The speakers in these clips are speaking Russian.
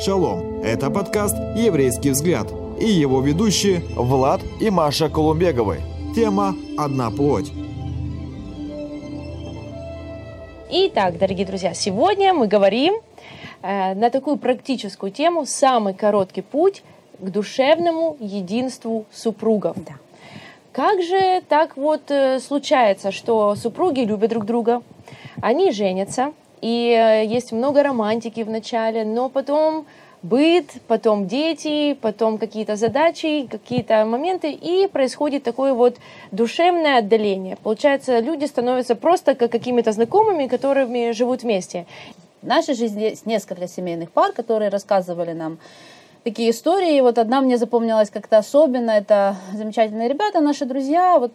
Шалом! Это подкаст «Еврейский взгляд» и его ведущие Влад и Маша Колумбеговы. Тема «Одна плоть». Итак, дорогие друзья, сегодня мы говорим э, на такую практическую тему «Самый короткий путь к душевному единству супругов». Да. Как же так вот э, случается, что супруги любят друг друга, они женятся, и э, есть много романтики в начале, но потом быт, потом дети, потом какие-то задачи, какие-то моменты, и происходит такое вот душевное отдаление. Получается, люди становятся просто как какими-то знакомыми, которыми живут вместе. В нашей жизни есть несколько семейных пар, которые рассказывали нам такие истории. И вот одна мне запомнилась как-то особенно. Это замечательные ребята, наши друзья. Вот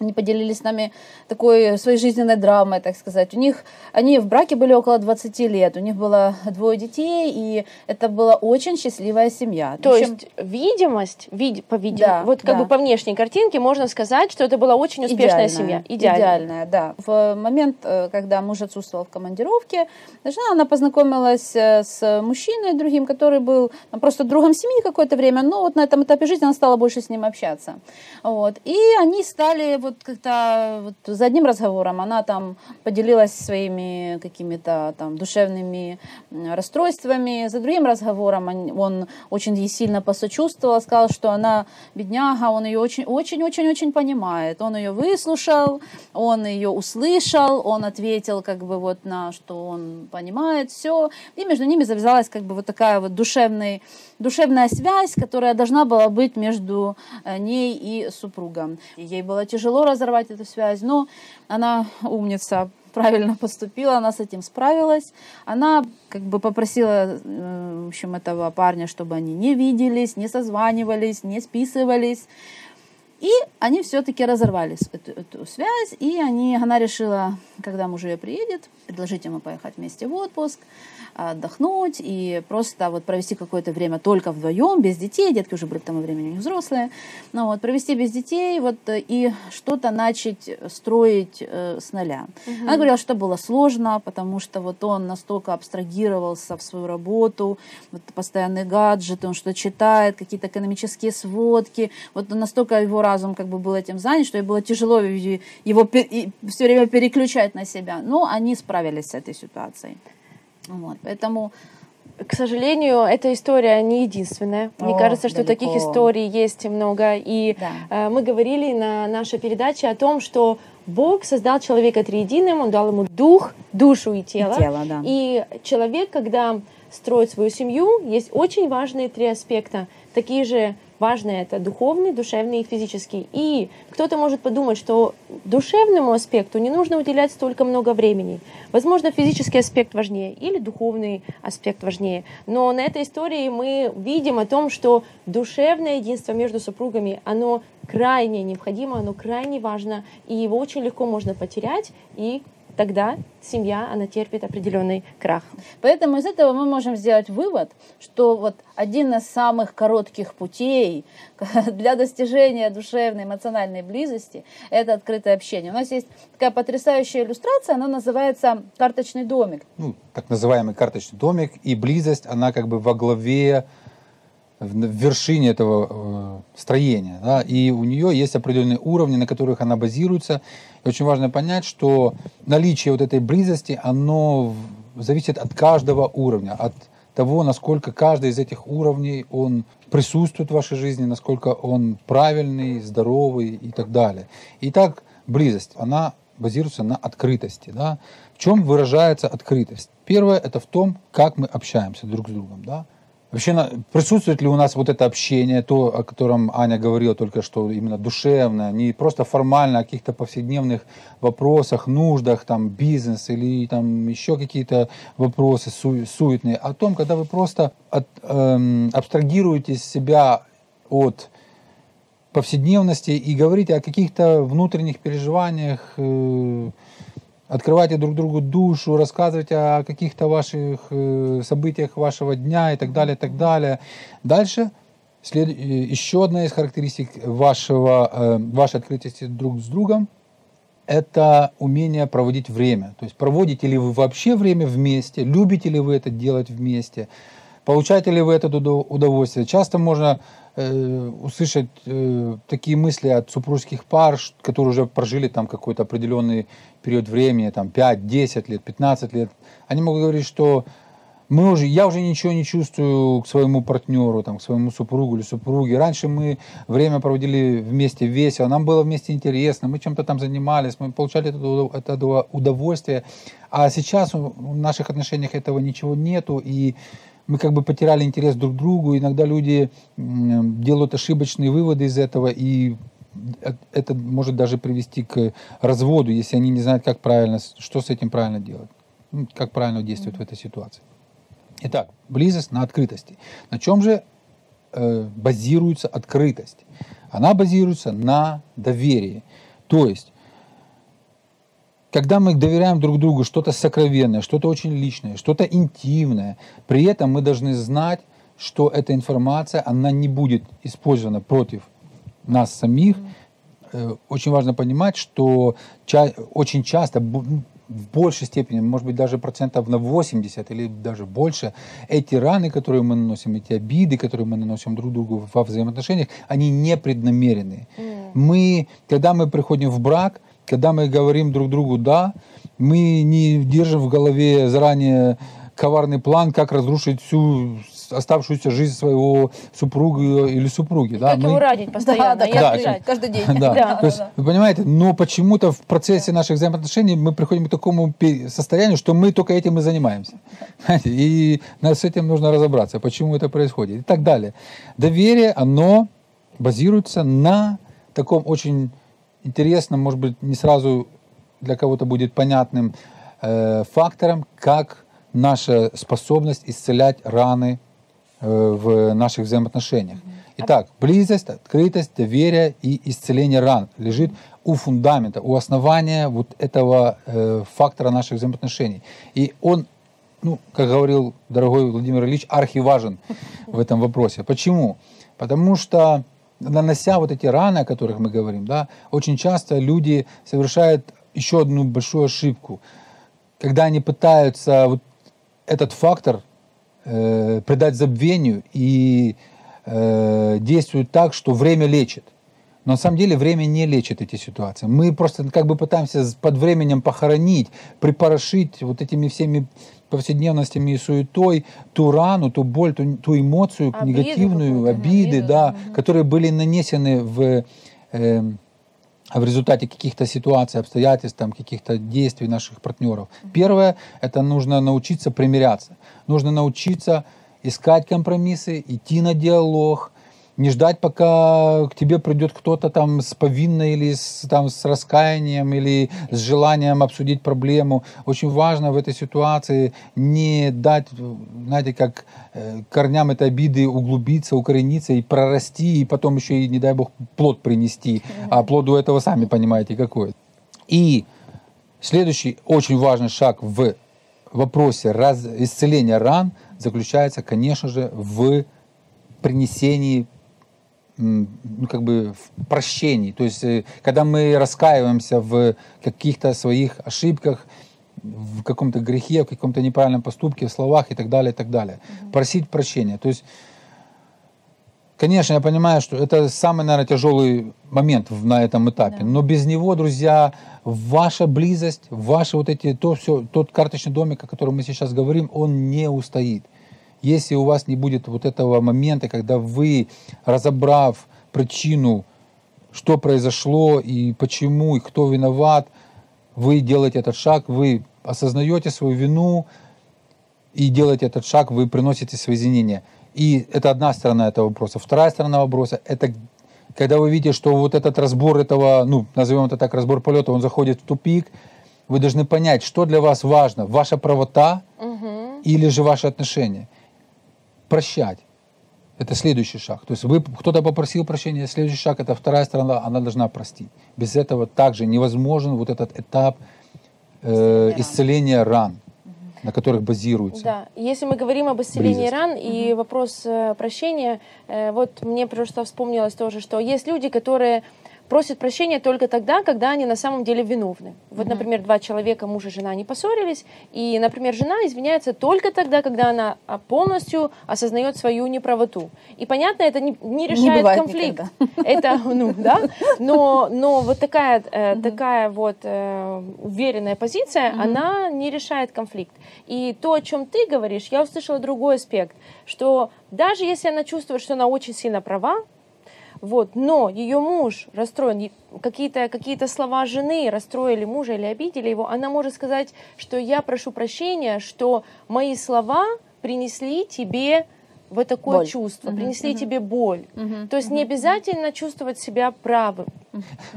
они поделились с нами такой своей жизненной драмой, так сказать. У них, они в браке были около 20 лет, у них было двое детей, и это была очень счастливая семья. То Причем... есть видимость, вид, по видимости, да, вот как да. бы по внешней картинке можно сказать, что это была очень успешная идеальная, семья. Идеальная. идеальная, да. В момент, э, когда муж отсутствовал в командировке, жена, она познакомилась э, с мужчиной другим, который был просто другом семьи какое-то время, но вот на этом этапе жизни она стала больше с ним общаться. Вот. И они стали вот как-то вот за одним разговором она там поделилась своими какими-то там душевными расстройствами, за другим разговором он, он очень ей сильно посочувствовал, сказал, что она бедняга, он ее очень-очень-очень-очень понимает. Он ее выслушал, он ее услышал, он ответил как бы вот на что он понимает все. И между ними завязалась как бы вот такая вот душевный, душевная связь, которая должна была быть между э, ней и супругом. Ей было тяжело разорвать эту связь, но она умница, правильно поступила, она с этим справилась. Она как бы попросила, э, в общем, этого парня, чтобы они не виделись, не созванивались, не списывались. И они все-таки разорвали эту, эту связь, и они, она решила, когда муж ее приедет, предложить ему поехать вместе в отпуск отдохнуть и просто вот провести какое-то время только вдвоем, без детей, детки уже были к тому времени у них взрослые, ну вот, провести без детей вот и что-то начать строить э, с нуля. Угу. Она говорила, что было сложно, потому что вот он настолько абстрагировался в свою работу, вот постоянные гаджеты, он что читает, какие-то экономические сводки, вот настолько его разум как бы был этим занят, что ей было тяжело его все время переключать на себя. Но они справились с этой ситуацией. Вот, поэтому к сожалению, эта история не единственная. Мне О, кажется, что далеко. таких историй есть много. И да. э, мы говорили на нашей передаче о том, что Бог создал человека триединым, Он дал ему дух, душу и тело. И, тело, да. и человек, когда строит свою семью, есть очень важные три аспекта, такие же Важно это духовный, душевный и физический. И кто-то может подумать, что душевному аспекту не нужно уделять столько много времени. Возможно, физический аспект важнее или духовный аспект важнее. Но на этой истории мы видим о том, что душевное единство между супругами, оно крайне необходимо, оно крайне важно, и его очень легко можно потерять, и тогда семья, она терпит определенный крах. Поэтому из этого мы можем сделать вывод, что вот один из самых коротких путей для достижения душевной, эмоциональной близости – это открытое общение. У нас есть такая потрясающая иллюстрация, она называется «Карточный домик». Ну, так называемый карточный домик, и близость, она как бы во главе в вершине этого э, строения. Да, и у нее есть определенные уровни, на которых она базируется. И очень важно понять, что наличие вот этой близости, оно зависит от каждого уровня, от того, насколько каждый из этих уровней, он присутствует в вашей жизни, насколько он правильный, здоровый и так далее. Итак, близость, она базируется на открытости. Да? В чем выражается открытость? Первое – это в том, как мы общаемся друг с другом. Да? Вообще присутствует ли у нас вот это общение, то, о котором Аня говорила только что, именно душевное, не просто формально о каких-то повседневных вопросах, нуждах, там, бизнес или там еще какие-то вопросы су- суетные, о том, когда вы просто от, эм, абстрагируете себя от повседневности и говорите о каких-то внутренних переживаниях, э, открывайте друг другу душу, рассказывайте о каких-то ваших э, событиях вашего дня и так далее, и так далее. Дальше след... Э, еще одна из характеристик вашего, э, вашей открытости друг с другом – это умение проводить время. То есть проводите ли вы вообще время вместе, любите ли вы это делать вместе, Получаете ли вы это удо- удовольствие? Часто можно э, услышать э, такие мысли от супружеских пар, которые уже прожили там какой-то определенный период времени, там 5, 10 лет, 15 лет. Они могут говорить, что мы уже, я уже ничего не чувствую к своему партнеру, там, к своему супругу или супруге. Раньше мы время проводили вместе весело, нам было вместе интересно, мы чем-то там занимались, мы получали это, это удов- удовольствие. А сейчас в наших отношениях этого ничего нету, и мы как бы потеряли интерес друг к другу. Иногда люди делают ошибочные выводы из этого, и э- это может даже привести к разводу, если они не знают, как правильно, что с этим правильно делать, ну, как правильно действовать в этой ситуации. Итак, близость на открытости. На чем же э, базируется открытость? Она базируется на доверии. То есть, когда мы доверяем друг другу что-то сокровенное, что-то очень личное, что-то интимное, при этом мы должны знать, что эта информация, она не будет использована против нас самих. Э, Очень важно понимать, что ча- очень часто, в большей степени, может быть, даже процентов на 80 или даже больше, эти раны, которые мы наносим, эти обиды, которые мы наносим друг другу во взаимоотношениях, они непреднамеренные. Мы, когда мы приходим в брак, когда мы говорим друг другу «да», мы не держим в голове заранее коварный план, как разрушить всю оставшуюся жизнь своего супруга или супруги. Да? Как Мы- его радить Да, постоянно? да, Да, каждый, отвечаю. каждый день. Да. Да. То есть, вы понимаете, но почему-то в процессе наших взаимоотношений мы приходим к такому состоянию, что мы только этим и занимаемся. И с этим нужно разобраться, почему это происходит и так далее. Доверие, оно базируется на таком очень интересном, может быть, не сразу для кого-то будет понятным э, фактором, как наша способность исцелять раны э, в наших взаимоотношениях. Итак, близость, открытость, доверие и исцеление ран лежит у фундамента, у основания вот этого э, фактора наших взаимоотношений. И он, ну, как говорил дорогой Владимир Ильич, архиважен в этом вопросе. Почему? Потому что нанося вот эти раны, о которых мы говорим, да, очень часто люди совершают еще одну большую ошибку, когда они пытаются вот этот фактор э, придать забвению и э, действуют так, что время лечит. Но на самом деле время не лечит эти ситуации. Мы просто как бы пытаемся под временем похоронить, припорошить вот этими всеми повседневностями и суетой ту рану, ту боль, ту, ту эмоцию Обиду негативную, обиды, обиду, да, которые были нанесены в, э, в результате каких-то ситуаций, обстоятельств, там, каких-то действий наших партнеров. Первое, это нужно научиться примиряться. Нужно научиться искать компромиссы, идти на диалог, не ждать, пока к тебе придет кто-то там с повинной или с, там, с раскаянием или с желанием обсудить проблему. Очень важно в этой ситуации не дать, знаете, как э, корням этой обиды углубиться, укорениться и прорасти, и потом еще и, не дай бог, плод принести. А плод у этого сами понимаете какой. И следующий очень важный шаг в вопросе раз, исцеления ран заключается, конечно же, в принесении ну, как бы в прощении. То есть, э, когда мы раскаиваемся в каких-то своих ошибках, в каком-то грехе, в каком-то неправильном поступке, в словах и так далее, и так далее. Просить прощения. То есть, конечно, я понимаю, что это самый, наверное, тяжелый момент на этом этапе. Но без него, друзья, ваша близость, ваши вот эти, то все, тот карточный домик, о котором мы сейчас говорим, он не устоит. Если у вас не будет вот этого момента, когда вы, разобрав причину, что произошло и почему, и кто виноват, вы делаете этот шаг, вы осознаете свою вину и делаете этот шаг, вы приносите свои извинения. И это одна сторона этого вопроса. Вторая сторона вопроса – это когда вы видите, что вот этот разбор этого, ну, назовем это так, разбор полета, он заходит в тупик, вы должны понять, что для вас важно, ваша правота или же ваши отношения. Прощать. Это следующий шаг. То есть вы, кто-то попросил прощения, следующий шаг, это вторая сторона, она должна простить. Без этого также невозможен вот этот этап э, исцеления ран, на которых базируется. Да, если мы говорим об исцелении Близость. ран и вопрос э, прощения, э, вот мне просто вспомнилось тоже, что есть люди, которые просят прощения только тогда, когда они на самом деле виновны. Вот, например, два человека, муж и жена, не поссорились, и, например, жена извиняется только тогда, когда она а, полностью осознает свою неправоту. И понятно, это не, не решает бывает конфликт. никогда. Это, ну, да, но, но вот такая, э, такая вот э, уверенная позиция, она не решает конфликт. И то, о чем ты говоришь, я услышала другой аспект, что даже если она чувствует, что она очень сильно права, вот, но ее муж расстроен, какие-то какие слова жены расстроили мужа или обидели его, она может сказать, что я прошу прощения, что мои слова принесли тебе вот такое Боль. чувство, принесли тебе боль. То есть не обязательно чувствовать себя правым.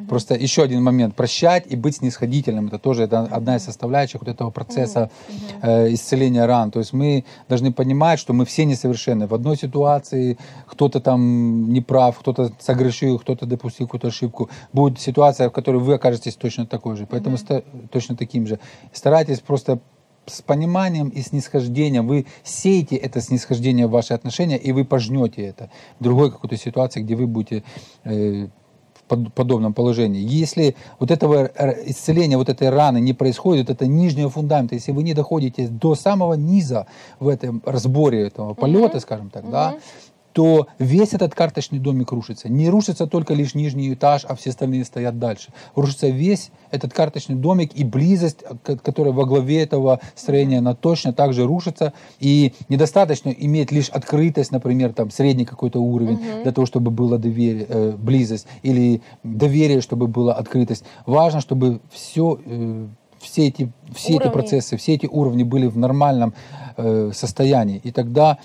Просто еще один момент. Прощать и быть снисходительным. Это тоже это одна из составляющих вот этого процесса э, исцеления ран. То есть мы должны понимать, что мы все несовершенны. В одной ситуации кто-то там не прав, кто-то согрешил, кто-то допустил какую-то ошибку. Будет ситуация, в которой вы окажетесь точно такой же. Поэтому ста- точно таким же. Старайтесь просто с пониманием и снисхождением. Вы сеете это снисхождение в ваши отношения, и вы пожнете это в другой какой-то ситуации, где вы будете э, в под- подобном положении. Если вот этого исцеления, вот этой раны не происходит, это нижнего фундамента, если вы не доходите до самого низа в этом разборе этого полета, скажем так, да, то весь этот карточный домик рушится. Не рушится только лишь нижний этаж, а все остальные стоят дальше. Рушится весь этот карточный домик и близость, которая во главе этого строения, она точно так же рушится. И недостаточно иметь лишь открытость, например, там средний какой-то уровень для того, чтобы было доверие, э, близость или доверие, чтобы была открытость. Важно, чтобы все все эти, все эти процессы, все эти уровни были в нормальном э, состоянии. И тогда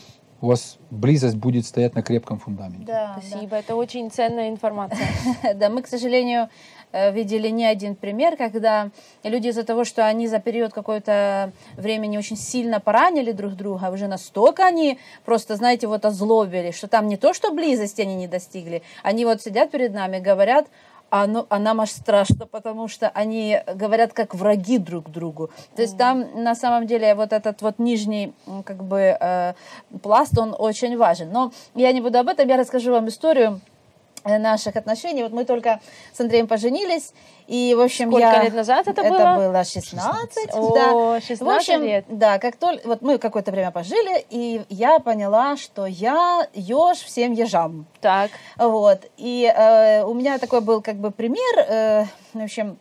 у вас близость будет стоять на крепком фундаменте. Да, да. Спасибо, это очень ценная информация. Да, мы, к сожалению, э, видели не один пример, когда люди из-за того, что они за период какой-то времени очень сильно поранили друг друга, уже настолько они просто, знаете, вот озлобили, что там не то, что близости они не достигли, они вот сидят перед нами, говорят, а, ну, а нам аж страшно, потому что они говорят как враги друг другу. То есть там на самом деле вот этот вот нижний как бы э, пласт, он очень важен. Но я не буду об этом, я расскажу вам историю наших отношений. Вот мы только с Андреем поженились, и, в общем, Сколько я... лет назад это Это было? было 16, О, да. 16 в общем, лет. да, как только... Вот мы какое-то время пожили, и я поняла, что я еж всем ежам. Так, Вот. И э, у меня такой был как бы пример, э, в общем,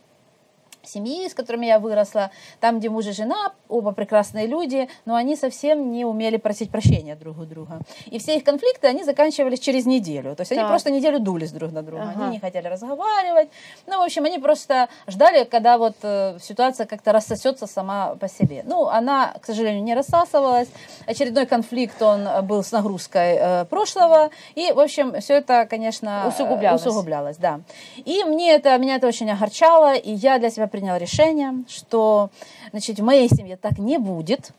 семьи, с которыми я выросла, там, где муж и жена, оба прекрасные люди, но они совсем не умели просить прощения друг у друга. И все их конфликты, они заканчивались через неделю. То есть они Так. просто неделю дулись друг на друга. Ага. Они не хотели разговаривать. Ну, в общем, они просто ждали, когда вот э, ситуация как-то рассосется сама по себе. Ну, она, к сожалению, не рассасывалась. Очередной конфликт, он э, был с нагрузкой э, прошлого. И, в общем, все это, конечно, э, Усугублялось. усугублялось, да. И мне это, меня это очень огорчало, и я для себя приняла решение, что значит, в моей семье так не будет.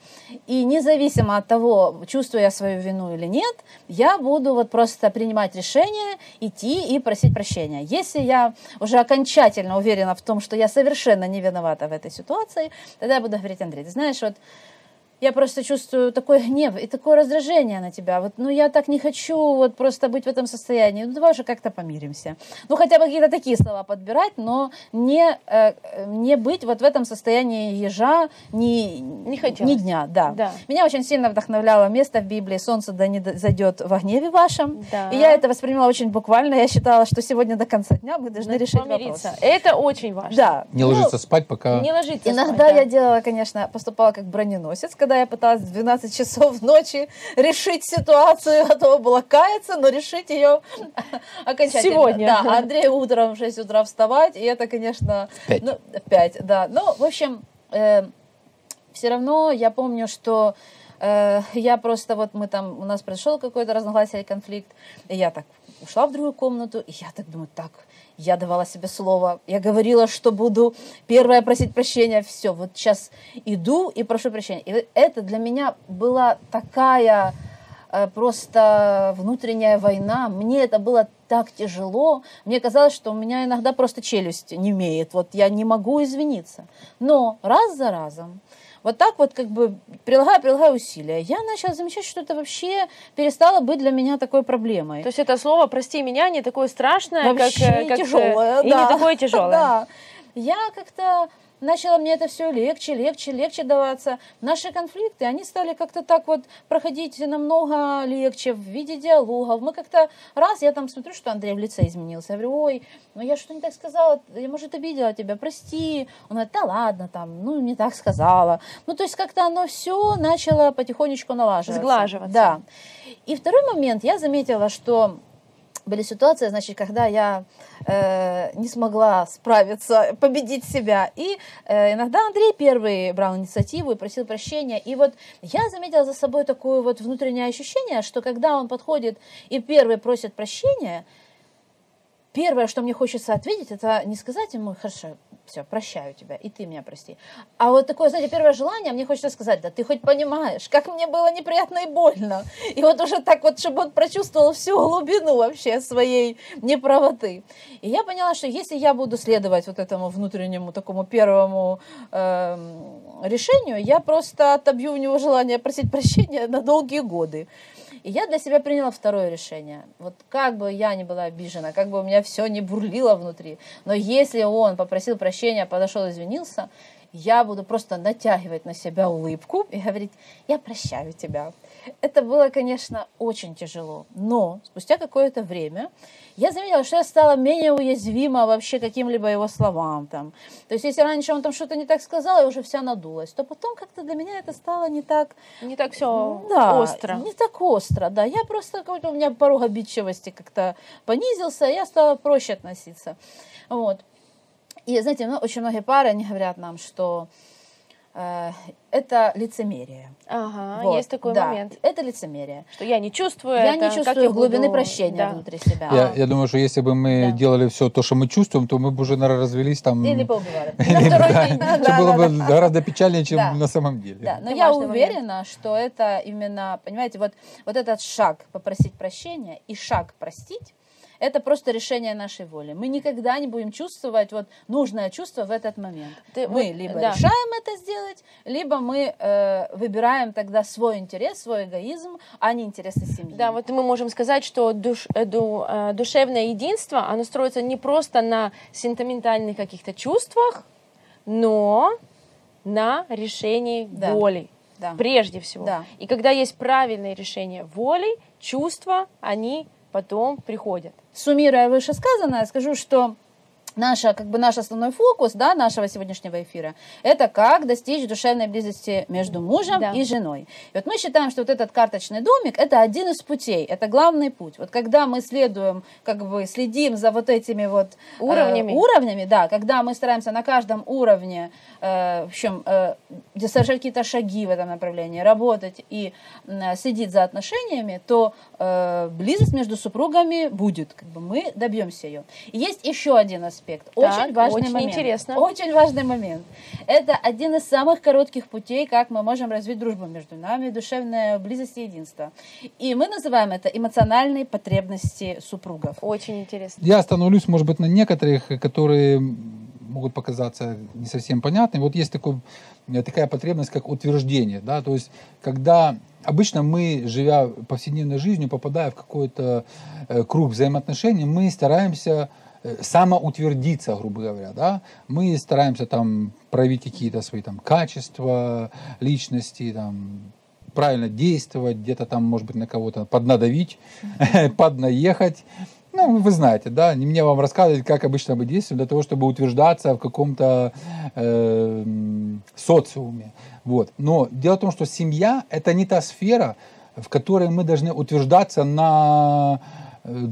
И независимо от того, чувствую я свою вину или нет, я буду вот просто принимать решение, идти и просить прощения. Если я уже окончательно уверена в том, что я совершенно не виновата в этой ситуации, тогда я буду говорить, Андрей, ты знаешь, вот я просто чувствую такой гнев и такое раздражение на тебя. Вот, ну, я так не хочу вот просто быть в этом состоянии. Ну, давай уже как-то помиримся. Ну, хотя бы какие-то такие слова подбирать, но не, э, не быть вот в этом состоянии ежа ни, Не хотелось. ни дня. Да. Да. Меня очень сильно вдохновляло место в Библии «Солнце да не зайдет во гневе вашем». Да. И я это восприняла очень буквально. Я считала, что сегодня до конца дня мы должны надо решить помириться. вопрос. Это очень важно. Да. Не Ну, ложиться спать, пока... Не ложиться Иногда спать, да. я делала, конечно, поступала как броненосец, когда я пыталась в 12 часов ночи решить ситуацию, готова была каяться, но решить ее окончательно. Сегодня. Да, а Андрей утром в 6 утра вставать, и это, конечно... пять. Ну, в 5, да. Ну, в общем, все равно я помню, что э, я просто вот мы там, у нас произошел какой-то разногласие конфликт, и я так ушла в другую комнату, и я так думаю, так, я давала себе слово, я говорила, что буду первая просить прощения, все, вот сейчас иду и прошу прощения. И это для меня была такая э, просто внутренняя война. Мне это было так тяжело. Мне казалось, что у меня иногда просто челюсть не имеет. Вот я не могу извиниться. Но раз за разом вот так вот как бы прилагая, прилагая усилия, я начала замечать, что это вообще перестало быть для меня такой проблемой. То есть это слово «прости меня» не такое страшное, вообще как, э, как э, тяжелое, и да. не такое тяжелое. Да. Я как-то начало мне это все легче, легче, легче даваться. Наши конфликты, они стали как-то так вот проходить намного легче в виде диалогов. Мы как-то раз, я там смотрю, что Андрей в лице изменился. Я говорю, ой, ну я что не так сказала, я, может, обидела тебя, прости. Он говорит, да ладно, там, ну не так сказала. Ну то есть как-то оно все начало потихонечку налаживаться. Сглаживаться. Да. И второй момент, я заметила, что были ситуации, значит, когда я э, не смогла справиться, победить себя. И э, иногда Андрей первый брал инициативу и просил прощения. И вот я заметила за собой такое вот внутреннее ощущение, что когда он подходит и первый просит прощения, первое, что мне хочется ответить, это не сказать ему, хорошо, все, прощаю тебя, и ты меня прости. А вот такое, знаете, первое желание, мне хочется сказать, да ты хоть понимаешь, как мне было неприятно и больно. И вот уже так вот, чтобы он прочувствовал всю глубину вообще своей неправоты. И я поняла, что если я буду следовать вот этому внутреннему такому первому э, решению, я просто отобью у него желание просить прощения на долгие годы. И я для себя приняла второе решение. Вот как бы я ни была обижена, как бы у меня все не бурлило внутри, но если он попросил прощения, подошел, извинился, я буду просто натягивать на себя улыбку и говорить, я прощаю тебя. Это было, конечно, очень тяжело, но спустя какое-то время я заметила, что я стала менее уязвима вообще каким-либо его словам. Там. То есть, если раньше он там что-то не так сказал, я уже вся надулась, то потом как-то для меня это стало не так... Не так все да, остро. Не так остро, да. Я просто какой-то у меня порог обидчивости как-то понизился, я стала проще относиться. Вот. И, знаете, ну, очень многие пары, они говорят нам, что э, это лицемерие. Ага, Вот, есть такой да, момент, Это лицемерие. что я не чувствую Я это, не как чувствую я глубины буду- прощения да. внутри себя. Я, я думаю, что если бы мы Да. делали все то, что мы чувствуем, то мы бы уже, наверное, развелись там. Или поубивали. Что да, было бы гораздо печальнее, чем на самом деле. Да, но Это я уверена, что это именно, понимаете, вот, вот этот шаг попросить прощения и шаг простить, это просто решение нашей воли. Мы никогда не будем чувствовать вот нужное чувство в этот момент. Ты мы вот, либо да. решаем это сделать, либо мы э, выбираем тогда свой интерес, свой эгоизм, а не интересы семьи. Да, вот мы можем сказать, что душ- э, ду- э, душевное единство, оно строится не просто на сентиментальных каких-то чувствах, но на решении Да. воли. Да. Прежде всего. Да. И когда есть правильное решение воли, чувства, они потом приходят. Суммируя вышесказанное, скажу, что наша, как бы наш основной фокус да, нашего сегодняшнего эфира – это как достичь душевной близости между мужем Да. и женой. И вот мы считаем, что вот этот карточный домик – это один из путей, это главный путь. Вот когда мы следуем, как бы следим за вот этими вот э, Уровнями. уровнями, да, когда мы стараемся на каждом уровне, э, в общем, э, совершать какие-то шаги в этом направлении, работать и м, следить за отношениями, то э, близость между супругами будет, как бы мы добьемся ее. И есть еще один аспект, очень важный очень момент. интересно. Очень важный момент. Это один из самых коротких путей, как мы можем развить дружбу между нами, душевная близость и единство. И мы называем это эмоциональные потребности супругов. Очень интересно. Я остановлюсь, может быть, на некоторых, которые могут показаться не совсем понятными. Вот есть такой, такая потребность, как утверждение. Да? То есть, когда обычно мы, живя повседневной жизнью, попадая в какой-то э, круг взаимоотношений, мы стараемся самоутвердиться, грубо говоря, да, мы стараемся там проявить какие-то свои там качества личности, там правильно действовать, где-то там, может быть, на кого-то поднадавить, поднаехать. Ну, вы знаете, да, не мне вам рассказывать, как обычно мы действуем для того, чтобы утверждаться в каком-то э, социуме. Вот. Но дело в том, что семья – это не та сфера, в которой мы должны утверждаться на, э,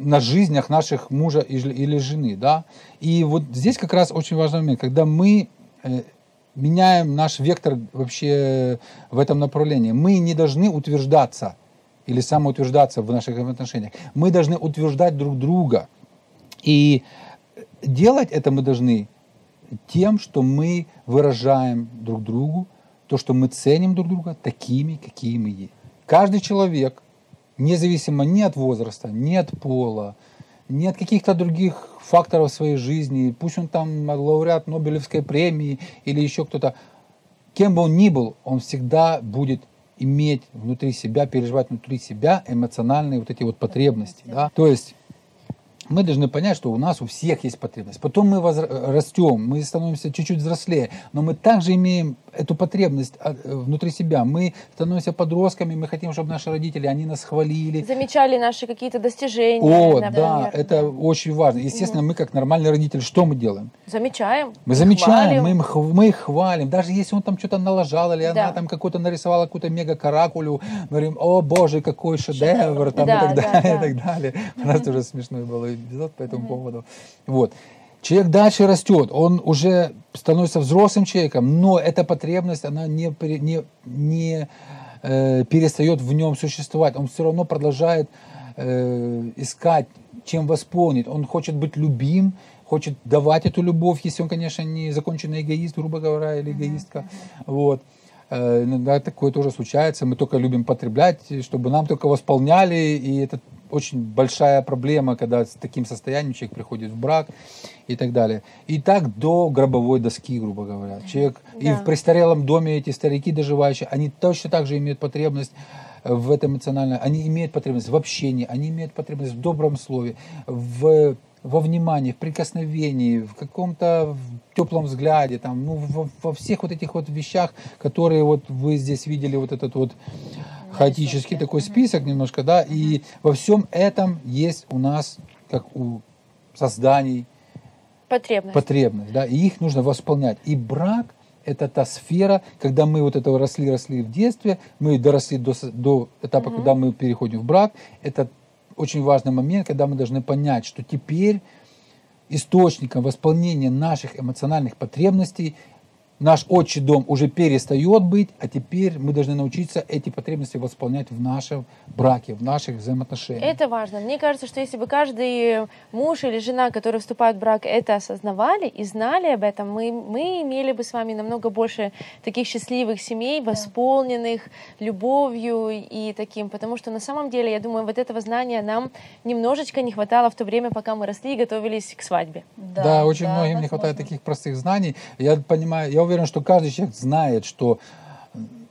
на жизнях наших мужа или жены. Да? И вот здесь как раз очень важный момент, когда мы э, меняем наш вектор вообще в этом направлении. Мы не должны утверждаться или самоутверждаться в наших отношениях. Мы должны утверждать друг друга. И делать это мы должны тем, что мы выражаем друг другу то, что мы ценим друг друга такими, какие мы есть. Каждый человек, независимо ни от возраста, ни от пола, ни от каких-то других факторов своей жизни, пусть он там лауреат Нобелевской премии или еще кто-то, кем бы он ни был, он всегда будет иметь внутри себя, переживать внутри себя эмоциональные вот эти вот потребности. Да? То есть мы должны понять, что у нас у всех есть потребность. Потом мы возра- растем, мы становимся чуть-чуть взрослее, но мы также имеем эту потребность а, э, внутри себя. Мы становимся подростками, мы хотим, чтобы наши родители, они нас хвалили. Замечали наши какие-то достижения. О, например. да, это очень важно. Естественно, мы как нормальные родители, что мы делаем? Замечаем. Мы замечаем, хвалим. мы, им хв- мы их хвалим. Даже если он там что-то налажал, или Да. она там какую-то нарисовала какую-то мега-каракулю, мы говорим, о боже, какой шедевр, там, Да, и, так да, далее, да. и так далее. У нас тоже смешной был эпизод по этому поводу. Вот. Человек дальше растет, он уже становится взрослым человеком, но эта потребность, она не, не, не э, перестает в нем существовать. Он все равно продолжает э, искать, чем восполнить. Он хочет быть любим, хочет давать эту любовь, если он, конечно, не законченный эгоист, грубо говоря, или эгоистка. Вот. Э, Иногда такое тоже случается. Мы только любим потреблять, чтобы нам только восполняли. И это очень большая проблема, когда с таким состоянием человек приходит в брак и так далее. И так до гробовой доски, грубо говоря. Человек и Да. в престарелом доме эти старики доживающие, они точно так же имеют потребность в этом эмоциональном, они имеют потребность в общении, они имеют потребность в добром слове, в, во внимании, в прикосновении, в каком-то теплом взгляде, там, ну, во, во всех вот этих вот вещах, которые вот вы здесь видели, вот этот вот хаотический такой список немножко, да, и во всем этом есть у нас, как у созданий, Потребность. потребность, да, и их нужно восполнять. И брак – это та сфера, когда мы вот этого росли, росли в детстве, мы доросли до, до этапа, когда мы переходим в брак, это очень важный момент, когда мы должны понять, что теперь источником восполнения наших эмоциональных потребностей наш отчий дом уже перестает быть, а теперь мы должны научиться эти потребности восполнять в нашем браке, в наших взаимоотношениях. Это важно. Мне кажется, что если бы каждый муж или жена, который вступает в брак, это осознавали и знали об этом, мы, мы имели бы с вами намного больше таких счастливых семей, восполненных любовью и таким. Потому что на самом деле, я думаю, вот этого знания нам немножечко не хватало в то время, пока мы росли и готовились к свадьбе. Да, очень многим не хватает возможно. таких простых знаний. Я понимаю, я уверен, что каждый человек знает, что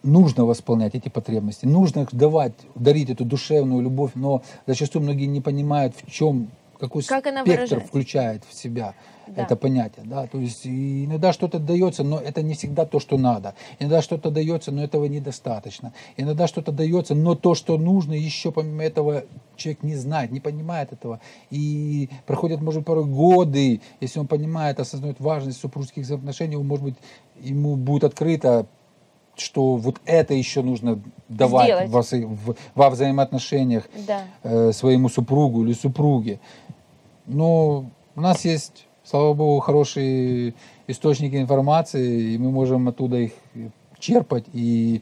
нужно восполнять эти потребности, нужно давать, дарить эту душевную любовь, но зачастую многие не понимают, в чем, какой Как спектр включает в себя Да. это понятие. Да? То есть иногда что-то дается, но это не всегда то, что надо. Иногда что-то дается, но этого недостаточно. Иногда что-то дается, но то, что нужно, еще помимо этого человек не знает, не понимает этого. И проходят, может, порой годы, если он понимает, осознает важность супружеских взаимоотношений, он, может быть, ему будет открыто, что вот это еще нужно давать во, в- во взаимоотношениях Да. э, своему супругу или супруге. Но у нас есть, слава богу, хорошие источники информации, и мы можем оттуда их черпать, и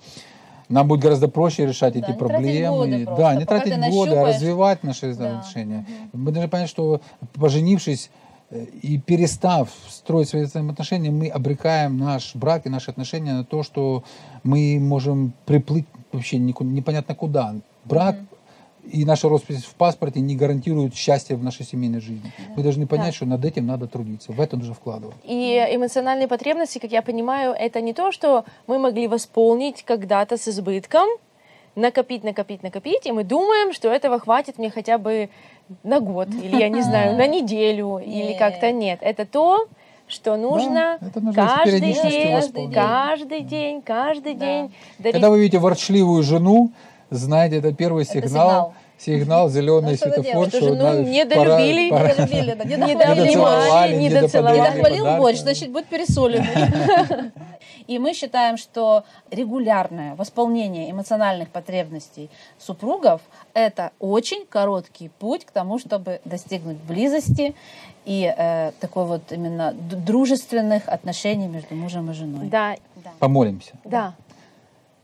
нам будет гораздо проще решать Да, эти не тратить проблемы. годы просто. да, не Пока тратить годы, а развивать наши Да. отношения. Мы должны понять, что поженившись э, и перестав строить свои взаимоотношения, мы обрекаем наш брак и наши отношения на то, что мы можем приплыть вообще непонятно куда. Брак и наша роспись в паспорте не гарантируют счастье в нашей семейной жизни. Мы должны понять, Да. что над этим надо трудиться, в это нужно вкладывать. И эмоциональные потребности, как я понимаю, это не то, что мы могли восполнить когда-то с избытком, накопить, накопить, накопить, и мы думаем, что этого хватит мне хотя бы на год, или, я не знаю, на неделю, или как-то нет. Это то, что нужно это нужно каждый день, каждый день, каждый Да. день дарить Когда вы видите ворчливую жену, знаете, это первый Это сигнал, сигнал, зеленый Ну, светофор. Что жену надо- недолюбили, пора- пора- Недолюбили, да, недообнимали, недоцеловали, Не недоцеловали. недоподарили дохвалил подарки. борщ, значит, будет пересоленный. И мы считаем, что регулярное восполнение эмоциональных потребностей супругов – это очень короткий путь к тому, чтобы достигнуть близости и э, такой вот именно дружественных отношений между мужем и женой. Да, Помолимся. да.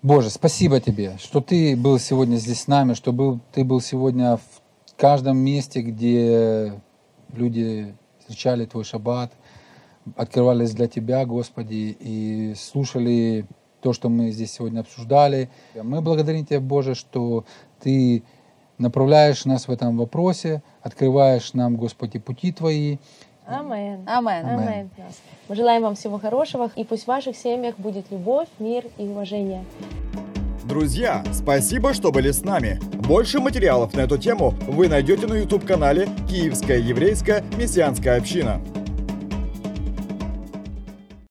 Боже, спасибо тебе, что ты был сегодня здесь с нами, что был, ты был сегодня в каждом месте, где люди встречали твой шаббат, открывались для тебя, Господи, и слушали то, что мы здесь сегодня обсуждали. Мы благодарим Тебя, Боже, что Ты направляешь нас в этом вопросе, открываешь нам, Господи, пути Твои, Амен. Амен. Амен. Амен. Мы желаем вам всего хорошего, и пусть в ваших семьях будет любовь, мир и уважение. Друзья, спасибо, что были с нами. Больше материалов на эту тему вы найдете на YouTube-канале «Киевская еврейская мессианская община».